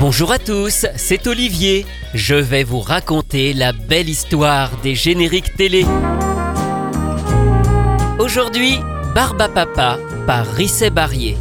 Bonjour à tous, c'est Olivier. Je vais vous raconter la belle histoire des génériques télé. Aujourd'hui, Barba Papa par Risset Barrier.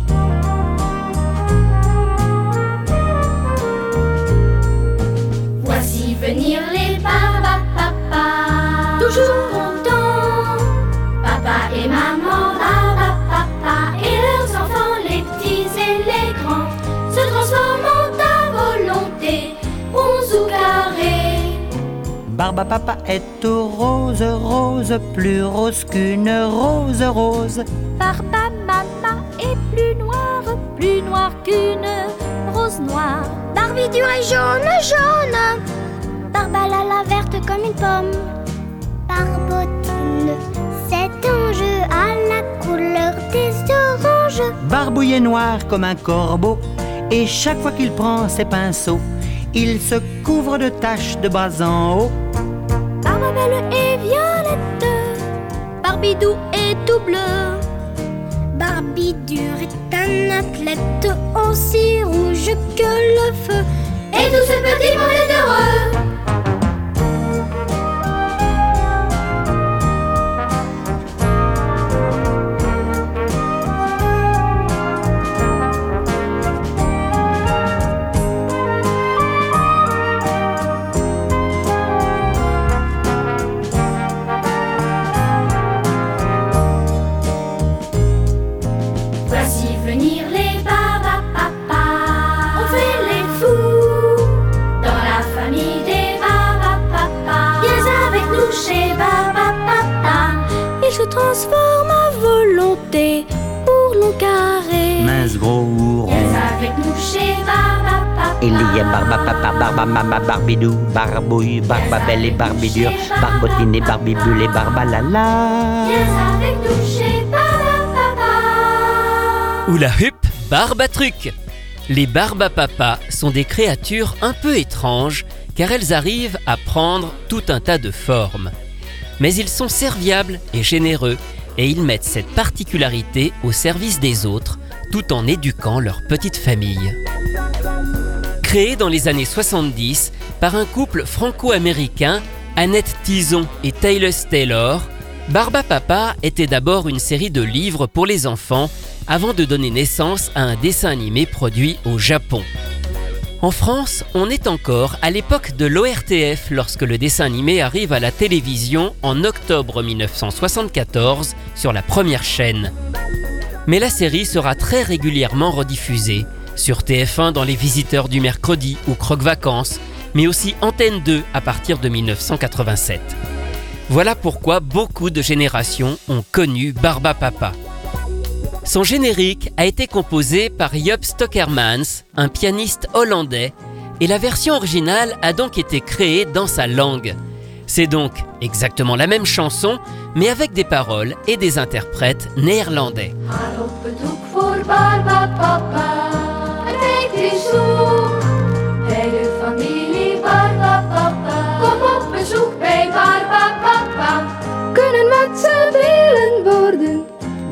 Barba Papa est rose, rose, plus rose qu'une rose rose. Barba Mama est plus noire, plus noire qu'une rose noire. Barbie dur est jaune, jaune. Barbalala verte comme une pomme. Barbotine, cet ange à la couleur des oranges. Barbouillé noir comme un corbeau, et chaque fois qu'il prend ses pinceaux, il se couvre de taches de bas en haut. Est violette. Barbidou est tout bleu. Barbie est un athlète aussi rouge que le feu. Et tous ces petits mondes est heureux. Voici venir les Barba Papa. On fait les fous dans la famille des Barba Papa. Viens avec nous chez Barba Papa. Il se transforme à volonté pour long carré. Mince gros rond. Viens avec nous chez Papa. Il y a Barba Papa, Barba Mama, Barbidou, Barbouille, Barba Belle et Barbie dure, Barbotine et Barbibule et Barba Lala. Viens avec nous chez Papa. Oula hup, Barba Truc Les Barba Papa sont des créatures un peu étranges car elles arrivent à prendre tout un tas de formes. Mais ils sont serviables et généreux et ils mettent cette particularité au service des autres tout en éduquant leur petite famille. Créé dans les années 70 par un couple franco-américain, Annette Tison et Taylor Taylor, Barba Papa était d'abord une série de livres pour les enfants avant de donner naissance à un dessin animé produit au Japon. En France, on est encore à l'époque de l'ORTF lorsque le dessin animé arrive à la télévision en octobre 1974 sur la première chaîne. Mais la série sera très régulièrement rediffusée sur TF1 dans Les Visiteurs du mercredi ou Croque Vacances, mais aussi Antenne 2 à partir de 1987. Voilà pourquoi beaucoup de générations ont connu Barba Papa. Son générique a été composé par Job Stockermans, un pianiste hollandais, et la version originale a donc été créée dans sa langue. C'est donc exactement la même chanson, mais avec des paroles et des interprètes néerlandais.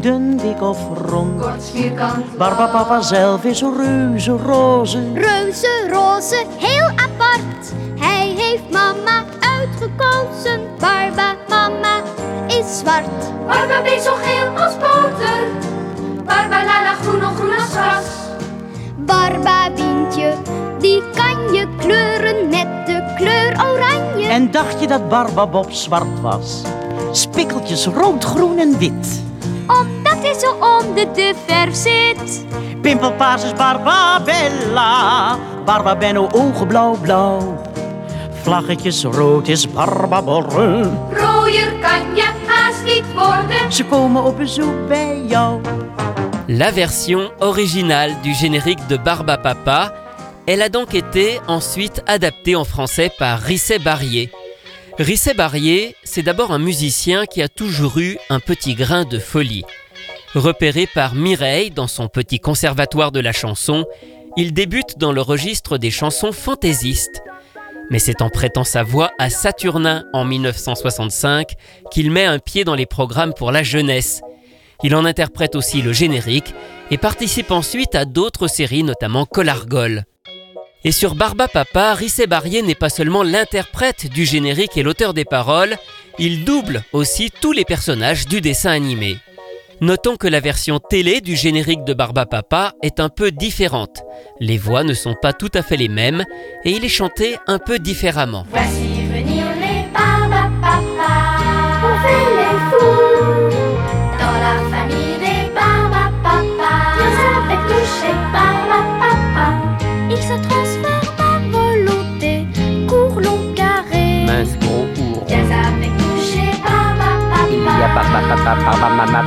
Dun, dik of rond. Kort vierkant. Barba Papa zelf is reuze roze. Reuze roze, heel apart. Hij heeft mama uitgekozen. Barba mama is zwart. Barba beet zo geel als boter. Barba lala groen nog groen als gras. Barba Bientje, die kan je kleuren met de kleur oranje. En dacht je dat Barba Bob zwart was? Spikkeltjes rood, groen en wit. Omdat hij zo onder de verf zit. Pimpelpaars is Barbabella. Barba Benno ogen blauw blauw. Vlaggetjes rood is Barba Borre. Rooier kan je haast niet worden. Ze komen op bezoek bij jou. La version originale du générique de Barba Papa, elle a donc été ensuite adaptée en français par Risset Barrier. Risset Barrier, c'est d'abord un musicien qui a toujours eu un petit grain de folie. Repéré par Mireille dans son petit conservatoire de la chanson, il débute dans le registre des chansons fantaisistes. Mais c'est en prêtant sa voix à Saturnin en 1965 qu'il met un pied dans les programmes pour la jeunesse. Il en interprète aussi le générique et participe ensuite à d'autres séries, notamment Colargol. Et sur Barba Papa, Risset Barrier n'est pas seulement l'interprète du générique et l'auteur des paroles, il double aussi tous les personnages du dessin animé. Notons que la version télé du générique de Barba Papa est un peu différente. Les voix ne sont pas tout à fait les mêmes et il est chanté un peu différemment.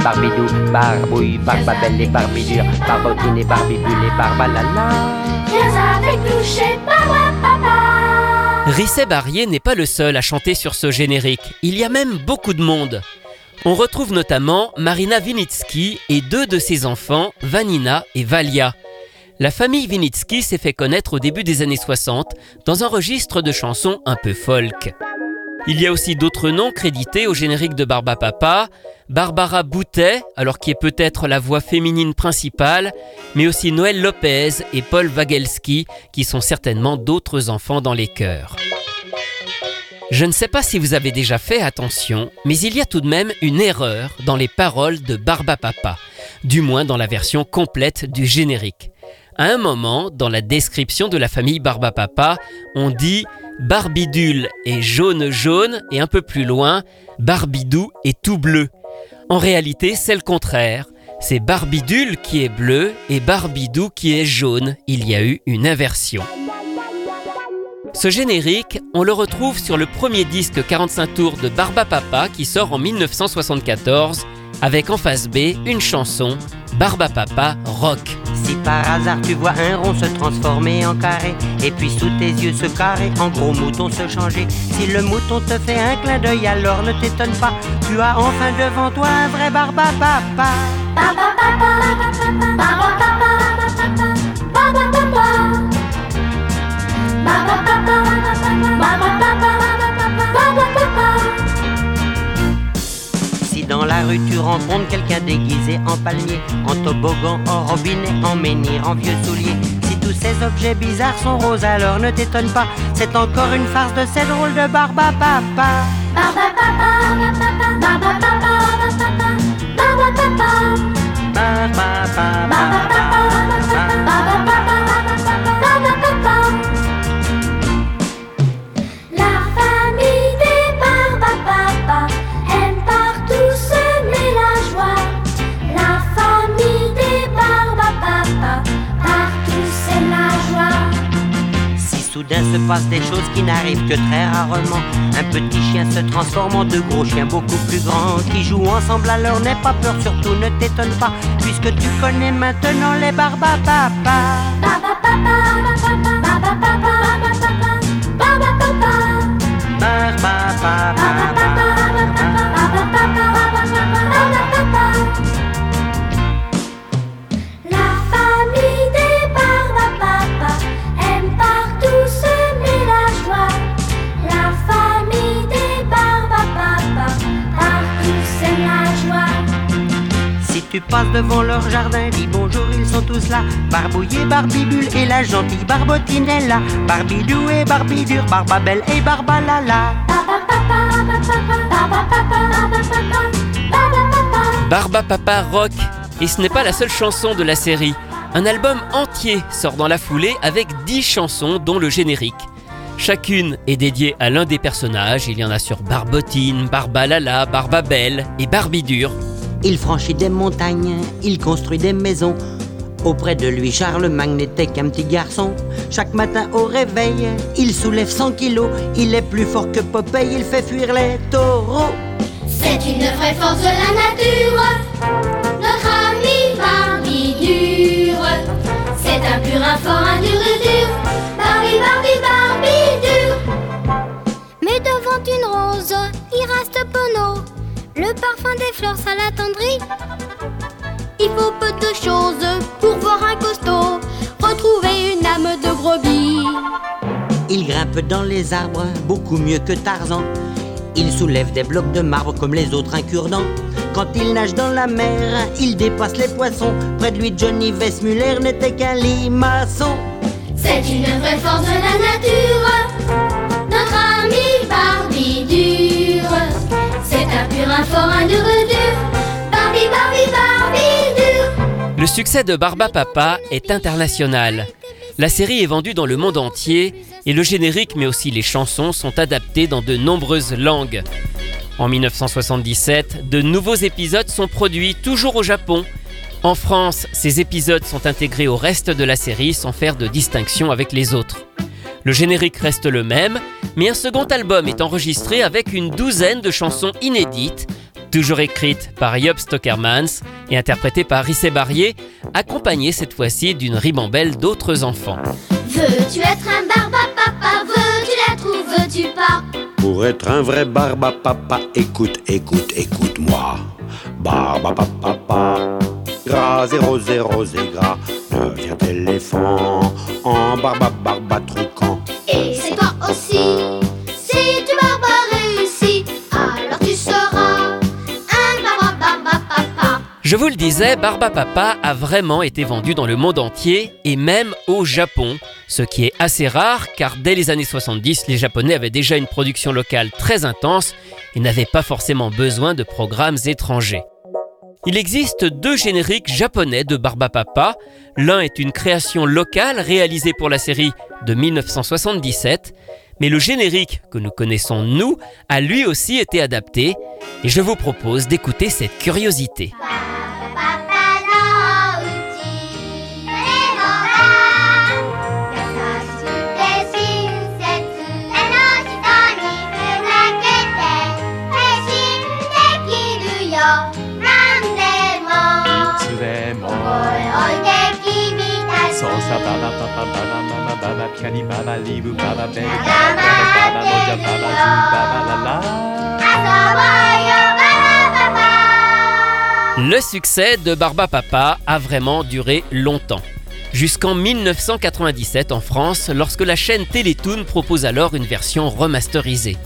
Barbidou, barbouille, et barbidure, barbotine et barbibule et. Risset Barrier n'est pas le seul à chanter sur ce générique, il y a même beaucoup de monde. On retrouve notamment Marina Vinitsky et deux de ses enfants, Vanina et Valia. La famille Vinitsky s'est fait connaître au début des années 60 dans un registre de chansons un peu folk. Il y a aussi d'autres noms crédités au générique de Barba Papa, Barbara Boutet, alors qui est peut-être la voix féminine principale, mais aussi Noël Lopez et Paul Wagelski, qui sont certainement d'autres enfants dans les chœurs. Je ne sais pas si vous avez déjà fait attention, mais il y a tout de même une erreur dans les paroles de Barba Papa, du moins dans la version complète du générique. À un moment, dans la description de la famille Barba Papa, on dit Barbidule est jaune jaune et un peu plus loin, Barbidou est tout bleu. En réalité, c'est le contraire. C'est Barbidule qui est bleu et Barbidou qui est jaune. Il y a eu une inversion. Ce générique, on le retrouve sur le premier disque 45 tours de Barba Papa qui sort en 1974 avec en face B une chanson Barba Papa Rock. Si par hasard tu vois un rond se transformer en carré, et puis sous tes yeux se carrer, en gros mouton se changer, si le mouton te fait un clin d'œil, alors ne t'étonne pas, tu as enfin devant toi un vrai barba papa. Si dans la rue tu rencontres quelqu'un déguisé en palmier, en toboggan, en robinet, en menhir, en vieux soulier, si tous ces objets bizarres sont roses, alors ne t'étonne pas, c'est encore une farce de ces drôles de barba papa. Barba La se passent des choses qui n'arrivent que très rarement, un petit chien se transforme en deux gros chiens beaucoup plus grands qui jouent ensemble. Alors n'aie pas peur, surtout ne t'étonne pas, puisque tu connais maintenant les barbapapa. La tu passes devant leur jardin, dis bonjour, ils sont tous là. Barbouillé, Barbibule et la gentille Barbotine est là. Barbidou et Barbidure, Barbabelle et Barbalala. Barba Papa Rock. Et ce n'est pas la seule chanson de la série. Un album entier sort dans la foulée avec 10 chansons dont le générique. Chacune est dédiée à l'un des personnages. Il y en a sur Barbotine, Barbalala, Barbabelle et Barbidure. Il franchit des montagnes, il construit des maisons. Auprès de lui, Charlemagne n'était qu'un petit garçon. Chaque matin au réveil, il soulève 100 kilos. Il est plus fort que Popeye, il fait fuir les taureaux. C'est une vraie force de la nature, notre ami Barbidure. C'est un purin fort, un dur dur, Barbie, Barbie, Barbidure. Mais devant une rose, il reste penaud. Le parfum des fleurs, ça l'attendrit. Il faut peu de choses pour voir un costaud retrouver une âme de brebis. Il grimpe dans les arbres, beaucoup mieux que Tarzan. Il soulève des blocs de marbre comme les autres incurdants. Quand il nage dans la mer, il dépasse les poissons. Près de lui, Johnny Weissmuller n'était qu'un limaçon. C'est une vraie force de la nature. Notre ami Barbie. C'est un pur, fort, un. Barbie, Barbie, Barbie. Le succès de Barba Papa est international. La série est vendue dans le monde entier et le générique mais aussi les chansons sont adaptés dans de nombreuses langues. En 1977, de nouveaux épisodes sont produits toujours au Japon. En France, ces épisodes sont intégrés au reste de la série sans faire de distinction avec les autres. Le générique reste le même, mais un second album est enregistré avec une douzaine de chansons inédites, toujours écrites par Job Stockermans et interprétées par Rissé Barrier, accompagnées cette fois-ci d'une ribambelle d'autres enfants. Veux-tu être un barbe à papa? Veux-tu l'être ou veux-tu pas? Pour être un vrai barbe à papa, écoute, écoute, écoute-moi. Barbe à papa, gras, zéro, zéro, et gras. Deviens éléphant en barbe à Je vous le disais, Barba Papa a vraiment été vendu dans le monde entier et même au Japon, ce qui est assez rare car dès les années 70, les Japonais avaient déjà une production locale très intense et n'avaient pas forcément besoin de programmes étrangers. Il existe deux génériques japonais de Barba Papa. L'un est une création locale réalisée pour la série de 1977, mais le générique que nous connaissons nous a lui aussi été adapté et je vous propose d'écouter cette curiosité. Le succès de Barba Papa a vraiment duré longtemps. Jusqu'en 1997 en France, lorsque la chaîne Télétoon propose alors une version remasterisée.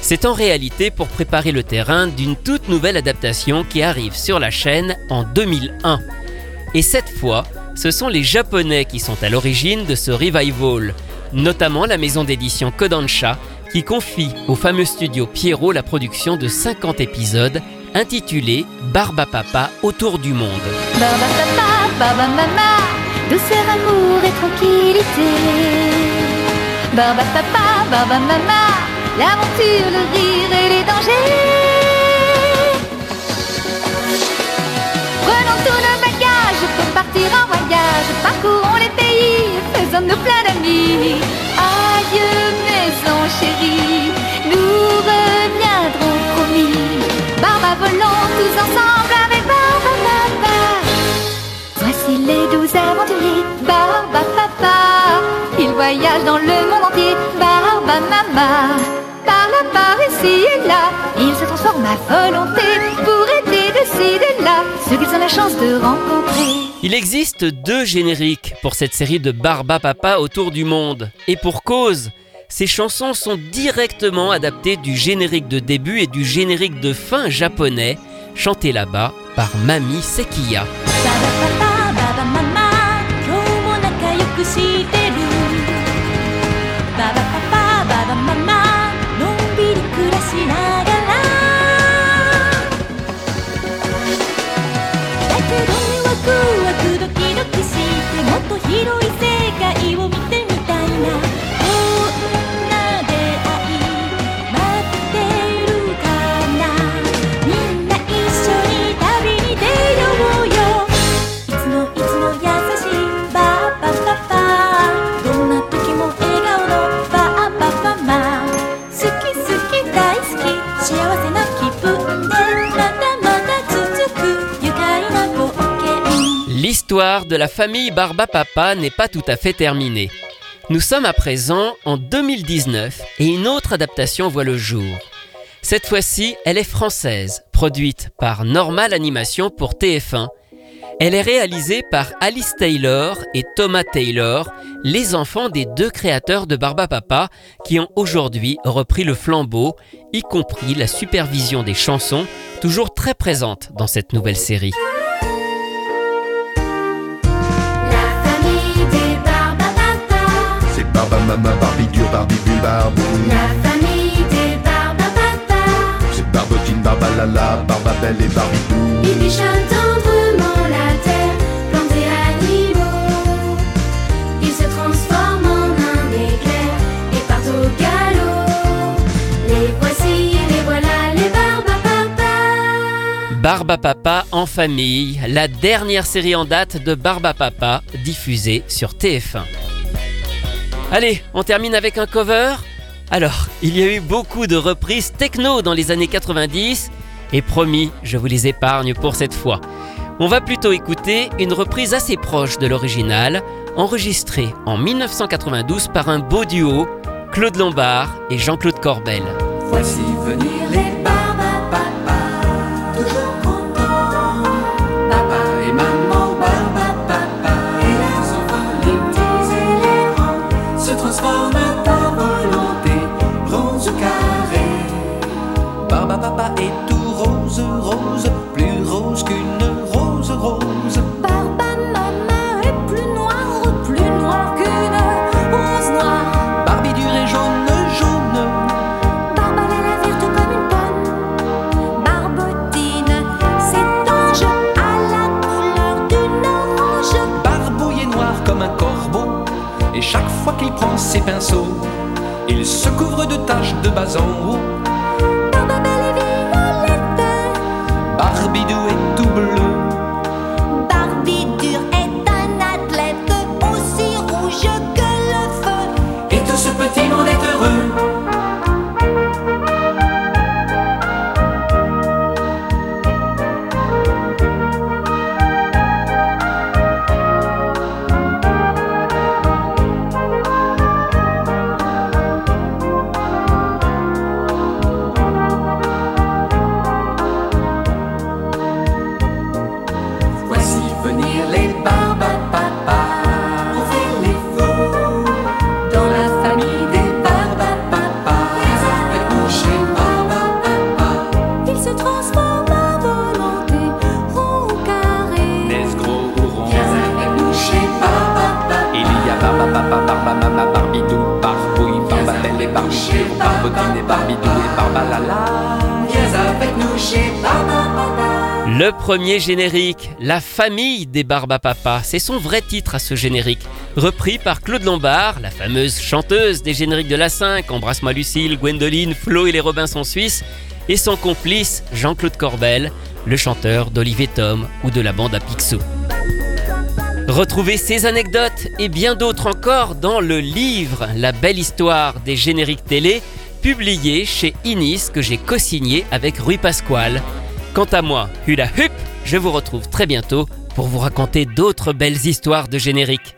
C'est en réalité pour préparer le terrain d'une toute nouvelle adaptation qui arrive sur la chaîne en 2001. Et cette fois, ce sont les Japonais qui sont à l'origine de ce revival, notamment la maison d'édition Kodansha qui confie au fameux studio Pierrot la production de 50 épisodes intitulés Barba Papa autour du monde. Barba papa, barba mama, douceur, amour et tranquillité. Barba papa, barba mama, l'aventure, le rire et les dangers. Prenons nos pour partir en voyage, parcourons les pays, faisons-nous plein d'amis. Adieu maison chérie, nous reviendrons promis. Barba volons tous ensemble avec Barba Papa. Voici les douze aventuriers, Barba Papa. Ils voyagent dans le monde entier, Barba Mama. Par là, par ici et là, ils se transforment à volonté pour aider il existe deux génériques pour cette série de Barba Papa autour du monde. Et pour cause, ces chansons sont directement adaptées du générique de début et du générique de fin japonais, chanté là-bas par Mami Sekiya. 広い世界を見て L'histoire de la famille Barba Papa n'est pas tout à fait terminée. Nous sommes à présent en 2019 et une autre adaptation voit le jour. Cette fois-ci, elle est française, produite par Normal Animation pour TF1. Elle est réalisée par Alice Taylor et Thomas Taylor, les enfants des deux créateurs de Barba Papa qui ont aujourd'hui repris le flambeau, y compris la supervision des chansons, toujours très présente dans cette nouvelle série. Barbama, Barbidure, Barbibule, Barbou. La famille des Barbapapa. C'est Barbotine, Barbalala, Barbabelle et Barbidou. Ils bichonnent tendrement la terre, plantes et animaux. Ils se transforment en un éclair et partent au galop. Les voici, les voilà, les Barbapapa. Barbapapa en famille, la dernière série en date de Barbapapa diffusée sur TF1. Allez, on termine avec un cover Alors, il y a eu beaucoup de reprises techno dans les années 90 et promis, je vous les épargne pour cette fois. On va plutôt écouter une reprise assez proche de l'original, enregistrée en 1992 par un beau duo, Claude Lombard et Jean-Claude Corbel. Voici venir les Barbapapa, rose, rose, plus rose qu'une rose, rose. Barbamama est plus noire, plus noire qu'une rose noire. Barbidure est jaune, jaune. Barbalala verte comme une pomme. Barbotine s'étanche à la couleur d'une orange. Barbouille est noir comme un corbeau, et chaque fois qu'il prend ses pinceaux, il se couvre de taches de bas en haut. Premier générique, La famille des Barbapapa, c'est son vrai titre à ce générique, repris par Claude Lombard, la fameuse chanteuse des génériques de la 5, Embrasse-moi Lucille, Gwendoline, Flo et les Robinson Suisses, et son complice Jean-Claude Corbel, le chanteur d'Olivier Tom ou de la bande à Picsou. Retrouvez ces anecdotes et bien d'autres encore dans le livre La belle histoire des génériques télé, publié chez Inis que j'ai co-signé avec Rui Pasquale. Quant à moi, Hula Hup, je vous retrouve très bientôt pour vous raconter d'autres belles histoires de génériques.